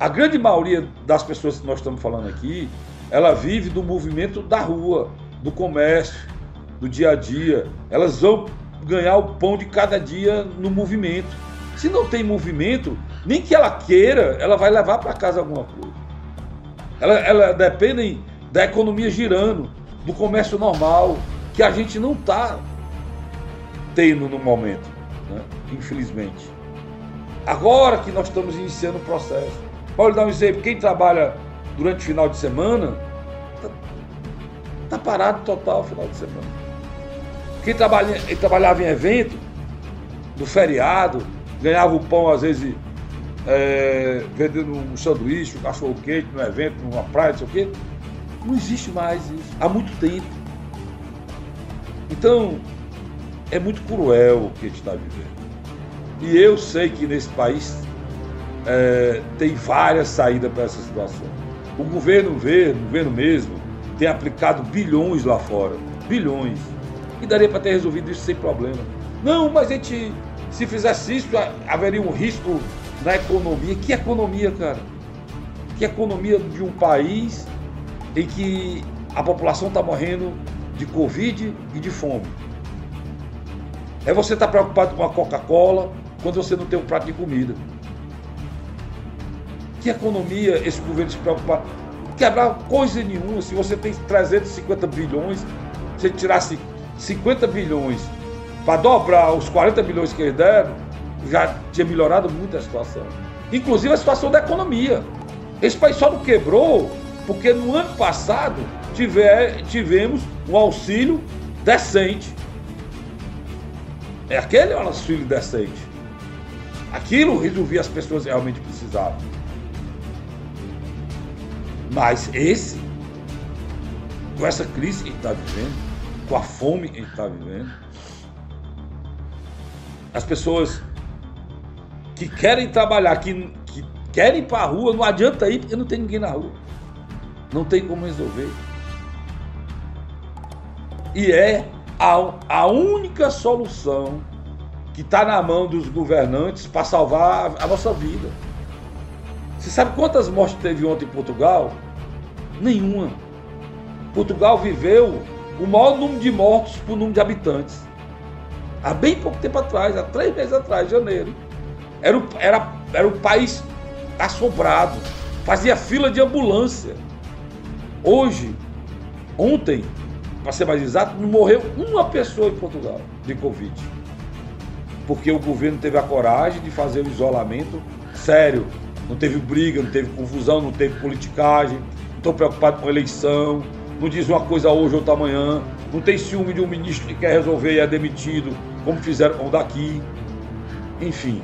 A grande maioria das pessoas que nós estamos falando aqui, ela vive do movimento da rua, do comércio, do dia a dia. Elas vão ganhar o pão de cada dia no movimento. Se não tem movimento, nem que ela queira, ela vai levar para casa alguma coisa. Ela, ela depende da economia girando, do comércio normal, que a gente não está tendo no momento, né? infelizmente. Agora que nós estamos iniciando o processo. Pode dar um exemplo, quem trabalha durante o final de semana, está tá parado total o final de semana. Quem trabalha, trabalhava em evento, no feriado, ganhava o pão às vezes é, vendendo um sanduíche, um cachorro quente no evento, numa praia, não sei o quê. Não existe mais isso. Há muito tempo. Então, é muito cruel o que a gente está vivendo. E eu sei que nesse país é, tem várias saídas para essa situação. O governo vê, o governo mesmo, tem aplicado bilhões lá fora. Bilhões. E daria para ter resolvido isso sem problema. Não, mas a gente, se fizesse isso, haveria um risco na economia. Que economia, cara? Que economia de um país em que a população está morrendo de Covid e de fome. É você estar tá preocupado com a Coca-Cola quando você não tem um prato de comida. Que economia esse governo se preocupa? Quebrar coisa nenhuma. Se você tem 350 bilhões, se tirasse 50 bilhões para dobrar os 40 bilhões que eles deram, já tinha melhorado muito a situação. Inclusive a situação da economia. Esse país só não quebrou porque no ano passado tiver, tivemos um auxílio decente. É aquele auxílio decente. Aquilo resolvia as pessoas realmente precisavam. Mas esse, com essa crise que está vivendo, com a fome que está vivendo, as pessoas que querem trabalhar, que, que querem ir para a rua, não adianta ir porque não tem ninguém na rua. Não tem como resolver. E é a, a única solução que está na mão dos governantes para salvar a, a nossa vida. Você sabe quantas mortes teve ontem em Portugal? Nenhuma. Portugal viveu o maior número de mortos por número de habitantes. Há bem pouco tempo atrás, há três meses atrás, janeiro. Era o, era, era o país assombrado. Fazia fila de ambulância. Hoje, ontem, para ser mais exato, não morreu uma pessoa em Portugal de Covid. Porque o governo teve a coragem de fazer o isolamento sério. Não teve briga, não teve confusão, não teve politicagem, não estou preocupado com eleição, não diz uma coisa hoje, outra amanhã, não tem ciúme de um ministro que quer resolver e é demitido, como fizeram com o daqui. Enfim,